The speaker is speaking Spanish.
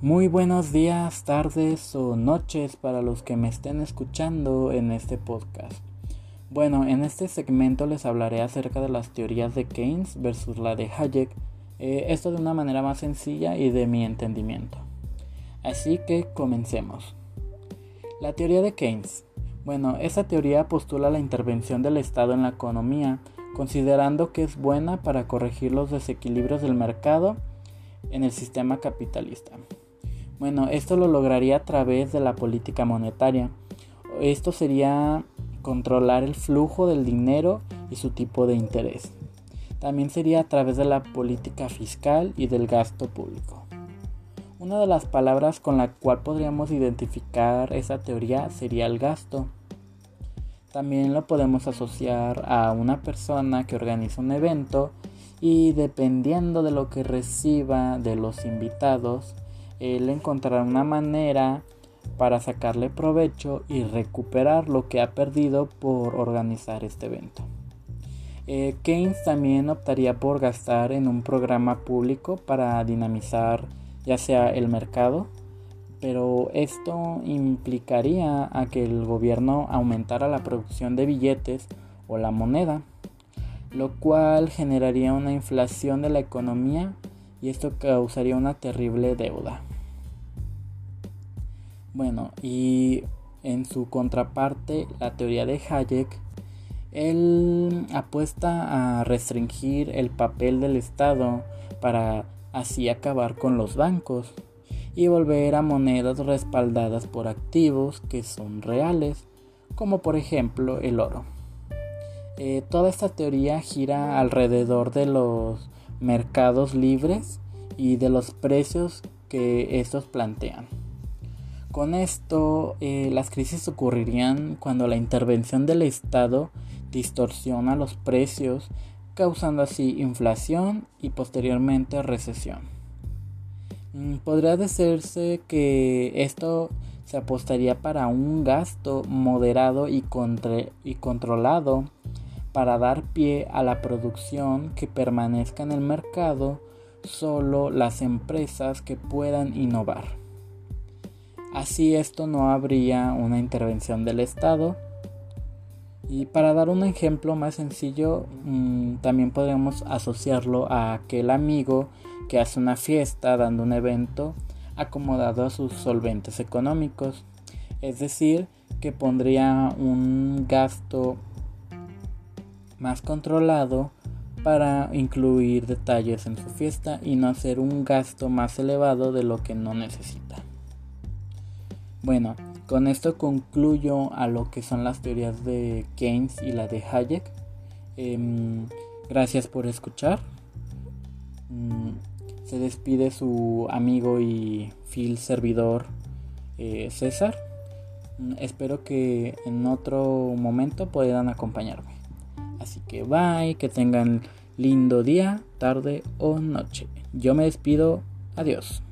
Muy buenos días, tardes o noches para los que me estén escuchando en este podcast. Bueno, en este segmento les hablaré acerca de las teorías de Keynes versus la de Hayek, eh, esto de una manera más sencilla y de mi entendimiento. Así que comencemos. La teoría de Keynes. Bueno, esa teoría postula la intervención del Estado en la economía, considerando que es buena para corregir los desequilibrios del mercado en el sistema capitalista. Bueno, esto lo lograría a través de la política monetaria. Esto sería controlar el flujo del dinero y su tipo de interés. También sería a través de la política fiscal y del gasto público. Una de las palabras con la cual podríamos identificar esa teoría sería el gasto. También lo podemos asociar a una persona que organiza un evento y dependiendo de lo que reciba de los invitados, él encontrará una manera para sacarle provecho y recuperar lo que ha perdido por organizar este evento. Eh, Keynes también optaría por gastar en un programa público para dinamizar ya sea el mercado, pero esto implicaría a que el gobierno aumentara la producción de billetes o la moneda, lo cual generaría una inflación de la economía y esto causaría una terrible deuda. Bueno, y en su contraparte, la teoría de Hayek, él apuesta a restringir el papel del Estado para así acabar con los bancos y volver a monedas respaldadas por activos que son reales, como por ejemplo el oro. Eh, toda esta teoría gira alrededor de los mercados libres y de los precios que estos plantean. Con esto, eh, las crisis ocurrirían cuando la intervención del Estado distorsiona los precios, causando así inflación y posteriormente recesión. Mm, podría decirse que esto se apostaría para un gasto moderado y, y controlado para dar pie a la producción que permanezca en el mercado solo las empresas que puedan innovar. Así esto no habría una intervención del Estado. Y para dar un ejemplo más sencillo, mm, también podemos asociarlo a aquel amigo que hace una fiesta dando un evento acomodado a sus solventes económicos. Es decir, que pondría un gasto más controlado para incluir detalles en su fiesta y no hacer un gasto más elevado de lo que no necesita. Bueno, con esto concluyo a lo que son las teorías de Keynes y la de Hayek. Em, gracias por escuchar. Mm, se despide su amigo y fiel servidor eh, César. Mm, espero que en otro momento puedan acompañarme. Así que bye, que tengan lindo día, tarde o noche. Yo me despido. Adiós.